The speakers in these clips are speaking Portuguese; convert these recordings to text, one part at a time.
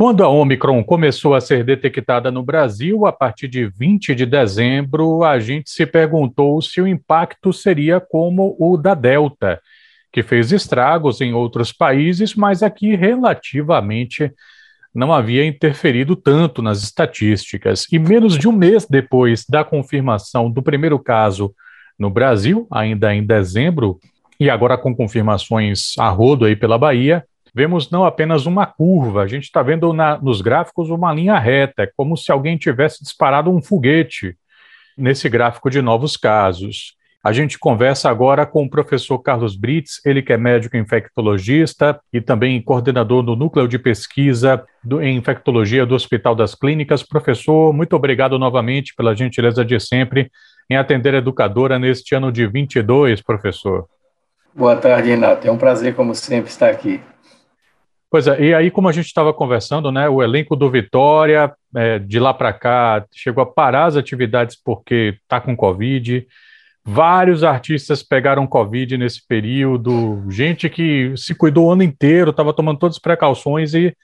Quando a Omicron começou a ser detectada no Brasil, a partir de 20 de dezembro, a gente se perguntou se o impacto seria como o da Delta, que fez estragos em outros países, mas aqui relativamente não havia interferido tanto nas estatísticas. E menos de um mês depois da confirmação do primeiro caso no Brasil, ainda em dezembro, e agora com confirmações a rodo aí pela Bahia, vemos não apenas uma curva, a gente está vendo na, nos gráficos uma linha reta, é como se alguém tivesse disparado um foguete nesse gráfico de novos casos. A gente conversa agora com o professor Carlos Brits, ele que é médico infectologista e também coordenador do Núcleo de Pesquisa do, em Infectologia do Hospital das Clínicas. Professor, muito obrigado novamente pela gentileza de sempre em atender a educadora neste ano de 22, professor. Boa tarde, Renato. É um prazer, como sempre, estar aqui. Pois é, e aí, como a gente estava conversando, né, o elenco do Vitória, é, de lá para cá, chegou a parar as atividades porque está com Covid. Vários artistas pegaram Covid nesse período, gente que se cuidou o ano inteiro, estava tomando todas as precauções e,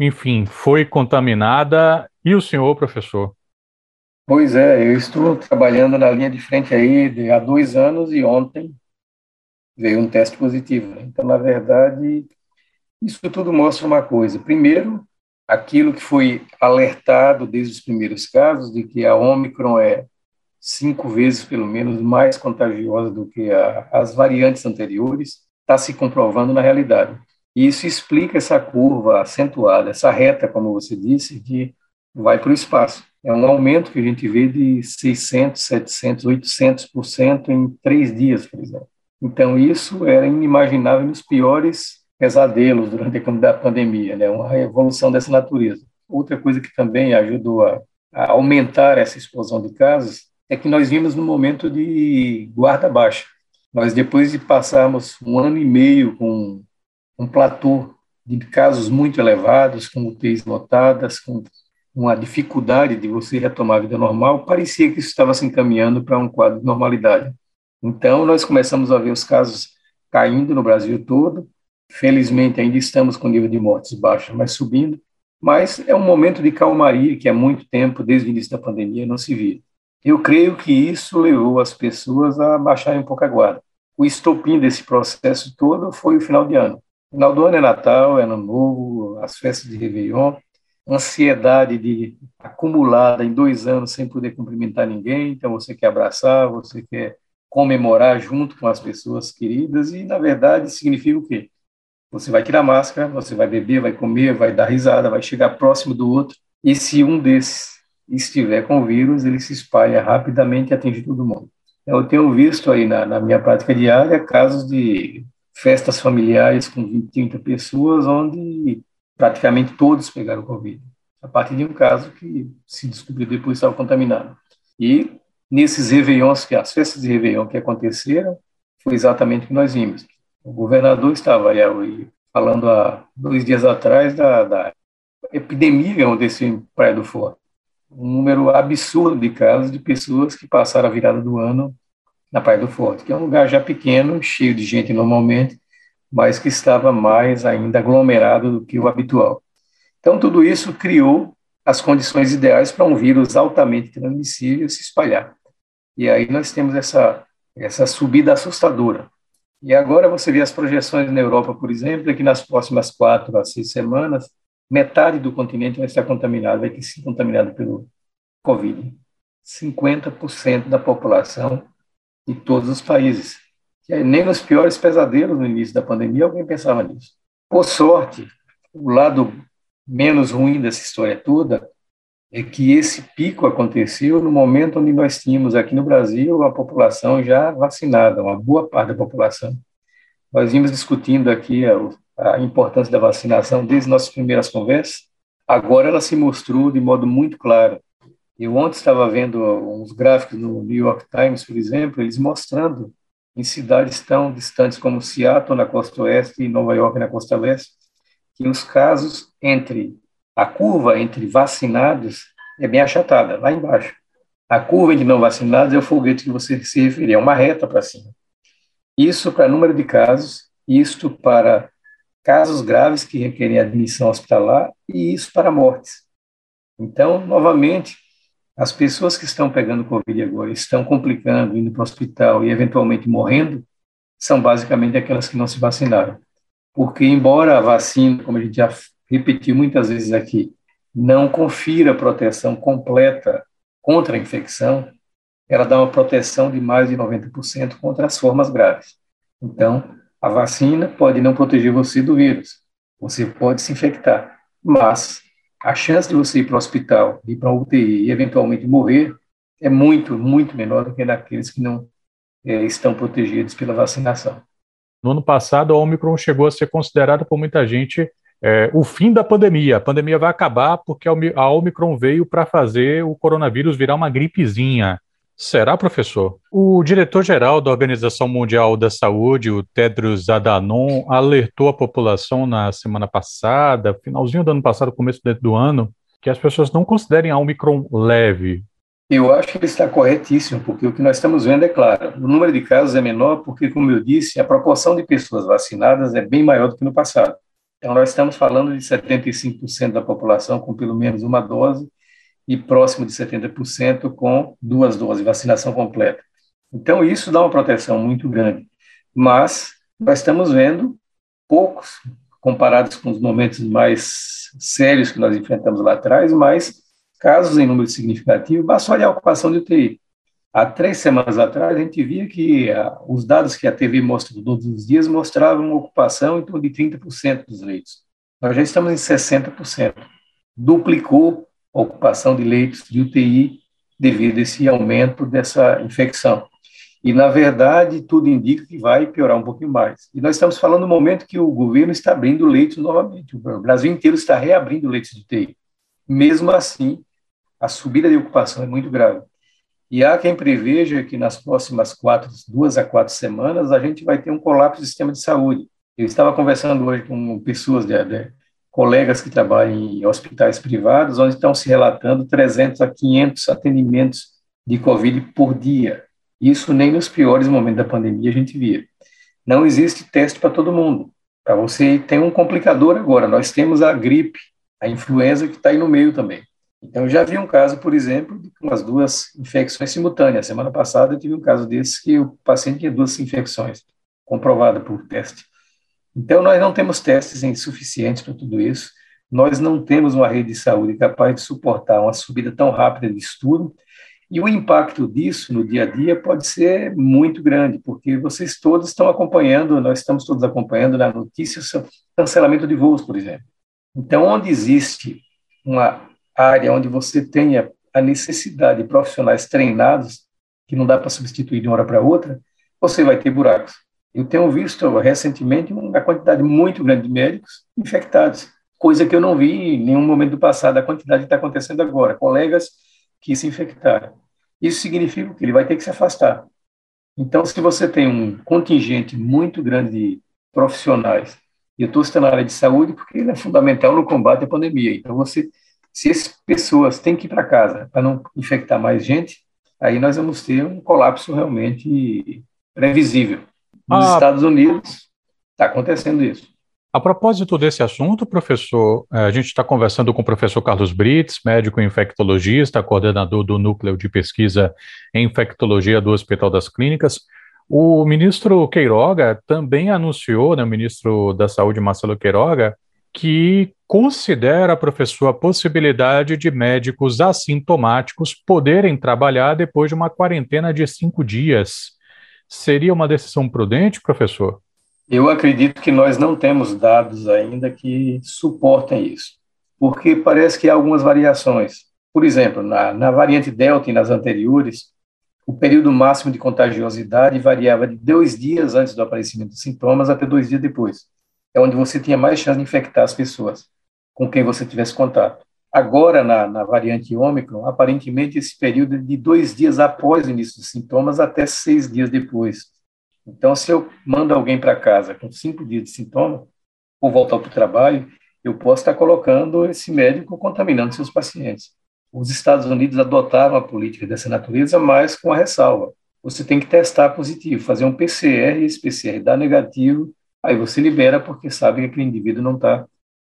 enfim, foi contaminada. E o senhor, professor? Pois é, eu estou trabalhando na linha de frente aí há dois anos e ontem veio um teste positivo. Né? Então, na verdade, isso tudo mostra uma coisa. Primeiro, aquilo que foi alertado desde os primeiros casos, de que a Omicron é cinco vezes, pelo menos, mais contagiosa do que a, as variantes anteriores, está se comprovando na realidade. E isso explica essa curva acentuada, essa reta, como você disse, que vai para o espaço. É um aumento que a gente vê de 600, 700, 800% em três dias, por exemplo. Então, isso era inimaginável nos piores pesadelos durante a pandemia, né? uma evolução dessa natureza. Outra coisa que também ajudou a, a aumentar essa explosão de casos é que nós vimos no momento de guarda baixa. Nós, depois de passarmos um ano e meio com um platô de casos muito elevados, com UTIs lotadas, com uma dificuldade de você retomar a vida normal, parecia que isso estava se encaminhando para um quadro de normalidade. Então, nós começamos a ver os casos caindo no Brasil todo. Felizmente, ainda estamos com nível de mortes baixo, mas subindo. Mas é um momento de calmaria que há muito tempo, desde o início da pandemia, não se via. Eu creio que isso levou as pessoas a baixarem um pouco a guarda. O estopim desse processo todo foi o final de ano. Final do ano é Natal, é Ano Novo, as festas de Réveillon, ansiedade de acumulada em dois anos sem poder cumprimentar ninguém, então você quer abraçar, você quer comemorar junto com as pessoas queridas e, na verdade, significa o quê? Você vai tirar máscara, você vai beber, vai comer, vai dar risada, vai chegar próximo do outro e se um desses estiver com o vírus, ele se espalha rapidamente e atinge todo mundo. Eu tenho visto aí na, na minha prática diária casos de festas familiares com 20, 30 pessoas, onde praticamente todos pegaram Covid, a partir de um caso que se descobriu depois estava contaminado. E nesses réveillons, que as festas de Réveillon que aconteceram, foi exatamente o que nós vimos. O governador estava aí, falando há dois dias atrás da, da epidemia em Praia do Forte um número absurdo de casos de pessoas que passaram a virada do ano na Praia do Forte, que é um lugar já pequeno, cheio de gente normalmente, mas que estava mais ainda aglomerado do que o habitual. Então, tudo isso criou as condições ideais para um vírus altamente transmissível se espalhar. E aí nós temos essa, essa subida assustadora. E agora você vê as projeções na Europa, por exemplo, é que nas próximas quatro a seis semanas, metade do continente vai estar contaminado, vai ter sido contaminado pelo Covid. 50% da população de todos os países. E nem nos piores pesadelos no início da pandemia alguém pensava nisso. Por sorte, o lado menos ruim dessa história toda é que esse pico aconteceu no momento onde nós tínhamos aqui no Brasil a população já vacinada, uma boa parte da população. Nós vimos discutindo aqui a importância da vacinação desde nossas primeiras conversas, agora ela se mostrou de modo muito claro. Eu ontem estava vendo uns gráficos no New York Times, por exemplo, eles mostrando em cidades tão distantes como Seattle, na costa oeste, e Nova York, na costa leste, que os casos entre a curva entre vacinados é bem achatada, lá embaixo. A curva entre não vacinados é o foguete que você se referia, é uma reta para cima. Isso para número de casos, isto para casos graves que requerem admissão hospitalar e isso para mortes. Então, novamente, as pessoas que estão pegando Covid agora, estão complicando, indo para o hospital e eventualmente morrendo, são basicamente aquelas que não se vacinaram. Porque, embora a vacina, como a gente já repetiu muitas vezes aqui, não confira proteção completa contra a infecção, ela dá uma proteção de mais de 90% contra as formas graves. Então, a vacina pode não proteger você do vírus, você pode se infectar, mas a chance de você ir para o hospital, ir para a UTI e eventualmente morrer é muito, muito menor do que naqueles que não é, estão protegidos pela vacinação. No ano passado, a Omicron chegou a ser considerada por muita gente é, o fim da pandemia. A pandemia vai acabar porque a Omicron veio para fazer o coronavírus virar uma gripezinha. Será, professor? O diretor-geral da Organização Mundial da Saúde, o Tedros Adhanom, alertou a população na semana passada, finalzinho do ano passado, começo do ano, que as pessoas não considerem a Omicron leve. Eu acho que ele está corretíssimo, porque o que nós estamos vendo é claro. O número de casos é menor porque, como eu disse, a proporção de pessoas vacinadas é bem maior do que no passado. Então, nós estamos falando de 75% da população com pelo menos uma dose e próximo de 70% com duas doses, vacinação completa. Então, isso dá uma proteção muito grande. Mas nós estamos vendo poucos, comparados com os momentos mais sérios que nós enfrentamos lá atrás, mas casos em número significativo, basta olhar a ocupação de UTI. Há três semanas atrás, a gente via que ah, os dados que a TV mostra todos os dias mostravam uma ocupação em torno de 30% dos leitos. Nós já estamos em 60%. Duplicou a ocupação de leitos de UTI devido a esse aumento dessa infecção. E, na verdade, tudo indica que vai piorar um pouquinho mais. E nós estamos falando no momento que o governo está abrindo leitos novamente. O Brasil inteiro está reabrindo leitos de UTI. Mesmo assim, a subida de ocupação é muito grave. E há quem preveja que nas próximas quatro, duas a quatro semanas, a gente vai ter um colapso do sistema de saúde. Eu estava conversando hoje com pessoas, de, de, colegas que trabalham em hospitais privados, onde estão se relatando 300 a 500 atendimentos de Covid por dia. Isso nem nos piores momentos da pandemia a gente via. Não existe teste para todo mundo. Para você tem um complicador agora. Nós temos a gripe, a influenza que está aí no meio também. Então, já vi um caso, por exemplo, de umas duas infecções simultâneas. Semana passada eu tive um caso desse que o paciente tinha duas infecções, comprovada por teste. Então, nós não temos testes suficientes para tudo isso. Nós não temos uma rede de saúde capaz de suportar uma subida tão rápida de estudo. E o impacto disso no dia a dia pode ser muito grande, porque vocês todos estão acompanhando, nós estamos todos acompanhando na notícia cancelamento de voos, por exemplo. Então, onde existe uma área onde você tenha a necessidade de profissionais treinados, que não dá para substituir de uma hora para outra, você vai ter buracos. Eu tenho visto recentemente uma quantidade muito grande de médicos infectados, coisa que eu não vi em nenhum momento do passado, a quantidade que está acontecendo agora, colegas que se infectaram. Isso significa que ele vai ter que se afastar. Então, se você tem um contingente muito grande de profissionais, e eu estou citando a área de saúde porque ele é fundamental no combate à pandemia, então você se essas pessoas têm que ir para casa para não infectar mais gente, aí nós vamos ter um colapso realmente previsível. Nos ah, Estados Unidos está acontecendo isso. A propósito desse assunto, professor, eh, a gente está conversando com o professor Carlos Brits, médico infectologista, coordenador do Núcleo de Pesquisa em Infectologia do Hospital das Clínicas. O ministro Queiroga também anunciou, né, o ministro da Saúde, Marcelo Queiroga, que considera, professor, a possibilidade de médicos assintomáticos poderem trabalhar depois de uma quarentena de cinco dias. Seria uma decisão prudente, professor? Eu acredito que nós não temos dados ainda que suportem isso, porque parece que há algumas variações. Por exemplo, na, na variante Delta e nas anteriores, o período máximo de contagiosidade variava de dois dias antes do aparecimento dos sintomas até dois dias depois é onde você tinha mais chance de infectar as pessoas com quem você tivesse contato. Agora, na, na variante Ômicron, aparentemente esse período é de dois dias após o início dos sintomas até seis dias depois. Então, se eu mando alguém para casa com cinco dias de sintoma, ou voltar para o trabalho, eu posso estar colocando esse médico contaminando seus pacientes. Os Estados Unidos adotaram a política dessa natureza, mas com a ressalva. Você tem que testar positivo, fazer um PCR, esse PCR dá negativo, aí você libera porque sabe que aquele indivíduo não está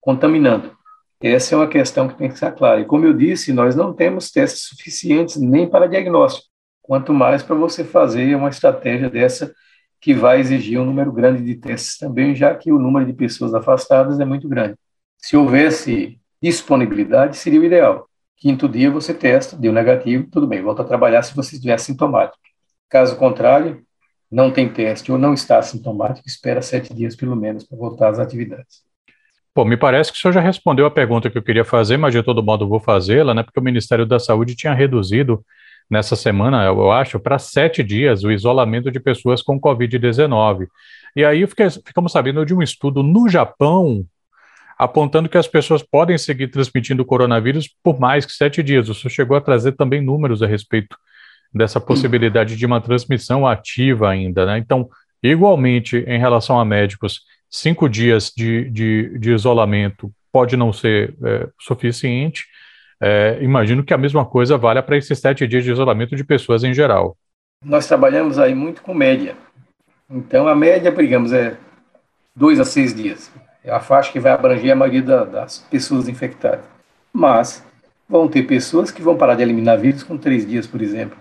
contaminando. Essa é uma questão que tem que estar clara. E como eu disse, nós não temos testes suficientes nem para diagnóstico, quanto mais para você fazer uma estratégia dessa que vai exigir um número grande de testes também, já que o número de pessoas afastadas é muito grande. Se houvesse disponibilidade, seria o ideal. Quinto dia você testa, deu negativo, tudo bem, volta a trabalhar se você estiver sintomático. Caso contrário, não tem teste ou não está sintomático, espera sete dias pelo menos para voltar às atividades. Pô, me parece que o senhor já respondeu a pergunta que eu queria fazer, mas de todo modo vou fazê-la, né? Porque o Ministério da Saúde tinha reduzido nessa semana, eu acho, para sete dias o isolamento de pessoas com Covid-19. E aí fiquei, ficamos sabendo de um estudo no Japão apontando que as pessoas podem seguir transmitindo o coronavírus por mais que sete dias. O senhor chegou a trazer também números a respeito dessa possibilidade de uma transmissão ativa ainda, né? Então, igualmente, em relação a médicos, cinco dias de, de, de isolamento pode não ser é, suficiente. É, imagino que a mesma coisa valha para esses sete dias de isolamento de pessoas em geral. Nós trabalhamos aí muito com média. Então, a média, digamos, é dois a seis dias. É a faixa que vai abranger a maioria da, das pessoas infectadas. Mas vão ter pessoas que vão parar de eliminar vírus com três dias, por exemplo.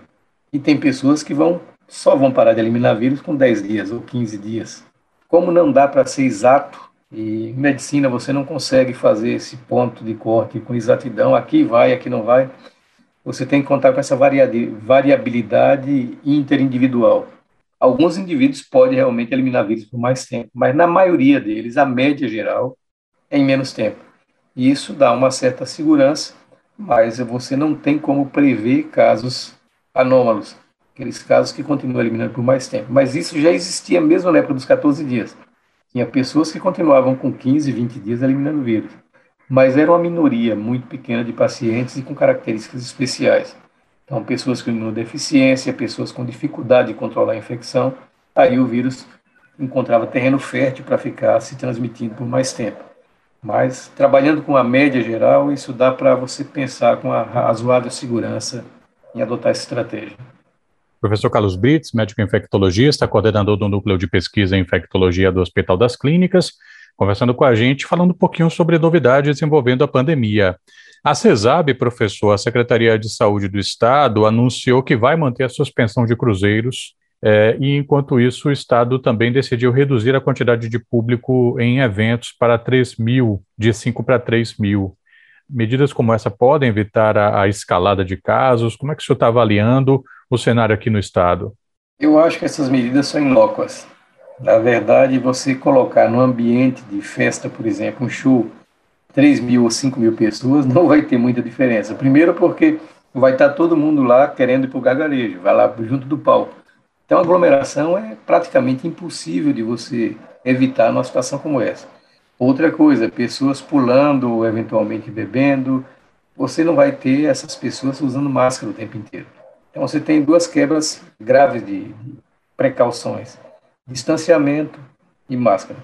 E tem pessoas que vão só vão parar de eliminar vírus com 10 dias ou 15 dias. Como não dá para ser exato, e em medicina você não consegue fazer esse ponto de corte com exatidão, aqui vai, aqui não vai, você tem que contar com essa variabilidade interindividual. Alguns indivíduos podem realmente eliminar vírus por mais tempo, mas na maioria deles, a média geral, é em menos tempo. E isso dá uma certa segurança, mas você não tem como prever casos anômalos aqueles casos que continuam eliminando por mais tempo. Mas isso já existia mesmo na época dos 14 dias. Tinha pessoas que continuavam com 15, 20 dias eliminando o vírus. Mas era uma minoria muito pequena de pacientes e com características especiais. Então, pessoas com imunodeficiência, pessoas com dificuldade de controlar a infecção, aí o vírus encontrava terreno fértil para ficar se transmitindo por mais tempo. Mas, trabalhando com a média geral, isso dá para você pensar com a razoável segurança em adotar essa estratégia. Professor Carlos Brits, médico infectologista, coordenador do Núcleo de Pesquisa em Infectologia do Hospital das Clínicas, conversando com a gente, falando um pouquinho sobre novidades envolvendo a pandemia. A CESAB, professor, a Secretaria de Saúde do Estado, anunciou que vai manter a suspensão de cruzeiros, é, e enquanto isso, o Estado também decidiu reduzir a quantidade de público em eventos para 3 mil, de 5 para 3 mil. Medidas como essa podem evitar a, a escalada de casos? Como é que o senhor está avaliando o cenário aqui no Estado? Eu acho que essas medidas são inócuas. Na verdade, você colocar no ambiente de festa, por exemplo, um show, 3 mil ou 5 mil pessoas, não vai ter muita diferença. Primeiro porque vai estar todo mundo lá querendo ir para o gargarejo, vai lá junto do palco. Então, aglomeração é praticamente impossível de você evitar numa situação como essa. Outra coisa, pessoas pulando, eventualmente bebendo, você não vai ter essas pessoas usando máscara o tempo inteiro. Então você tem duas quebras graves de, precauções: distanciamento e máscara.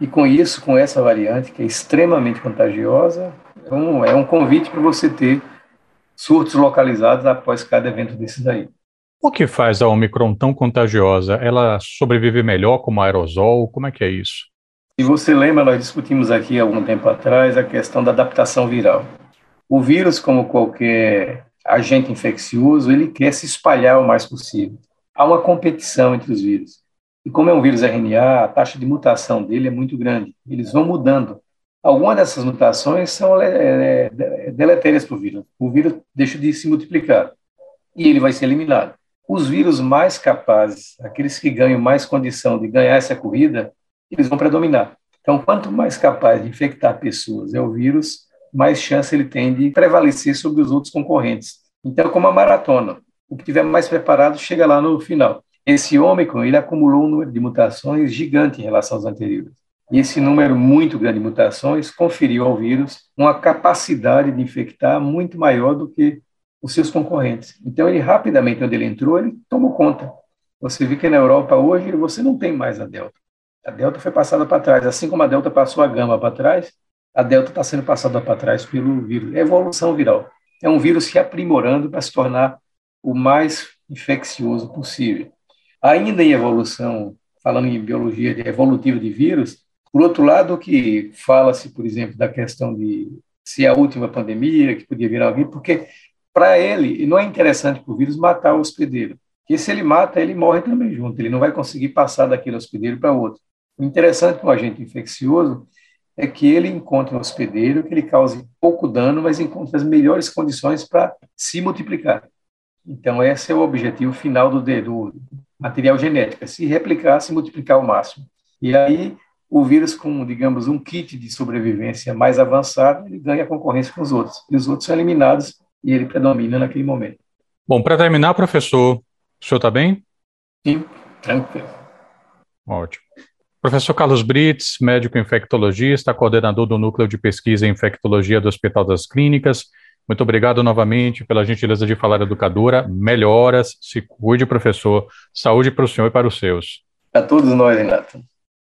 E com isso, com essa variante que é extremamente contagiosa, é um, é um convite para você ter surtos localizados após cada evento desses aí. O que faz a Omicron tão contagiosa? Ela sobrevive melhor como aerosol? Como é que é isso? Se você lembra, nós discutimos aqui algum tempo atrás a questão da adaptação viral. O vírus, como qualquer agente infeccioso, ele quer se espalhar o mais possível. Há uma competição entre os vírus. E como é um vírus RNA, a taxa de mutação dele é muito grande. Eles vão mudando. Algumas dessas mutações são é, é, deletérias para o vírus. O vírus deixa de se multiplicar e ele vai ser eliminado. Os vírus mais capazes, aqueles que ganham mais condição de ganhar essa corrida, eles vão predominar. Então, quanto mais capaz de infectar pessoas é o vírus, mais chance ele tem de prevalecer sobre os outros concorrentes. Então, como a maratona, o que tiver mais preparado chega lá no final. Esse Ômicron, ele acumulou um número de mutações gigante em relação aos anteriores. E esse número muito grande de mutações conferiu ao vírus uma capacidade de infectar muito maior do que os seus concorrentes. Então, ele rapidamente, onde ele entrou, ele tomou conta. Você vê que na Europa hoje você não tem mais a Delta. A delta foi passada para trás. Assim como a delta passou a gama para trás, a delta está sendo passada para trás pelo vírus. É evolução viral. É um vírus se aprimorando para se tornar o mais infeccioso possível. Ainda em evolução falando em biologia evolutiva de vírus. Por outro lado, que fala-se, por exemplo, da questão de se é a última pandemia, que podia vir alguém, porque para ele não é interessante para o vírus matar o hospedeiro, porque se ele mata, ele morre também junto, ele não vai conseguir passar daquele hospedeiro para outro. O interessante para um agente infeccioso é que ele encontre um hospedeiro que ele cause pouco dano, mas encontre as melhores condições para se multiplicar. Então, esse é o objetivo final do, do material genético, é se replicar, se multiplicar ao máximo. E aí, o vírus com, digamos, um kit de sobrevivência mais avançado, ele ganha concorrência com os outros. E os outros são eliminados e ele predomina naquele momento. Bom, para terminar, professor, o senhor está bem? Sim, tranquilo. Ótimo. Professor Carlos Brits, médico infectologista, coordenador do Núcleo de Pesquisa em Infectologia do Hospital das Clínicas. Muito obrigado novamente pela gentileza de falar educadora. Melhoras, se cuide, professor. Saúde para o senhor e para os seus. A todos nós, Renato.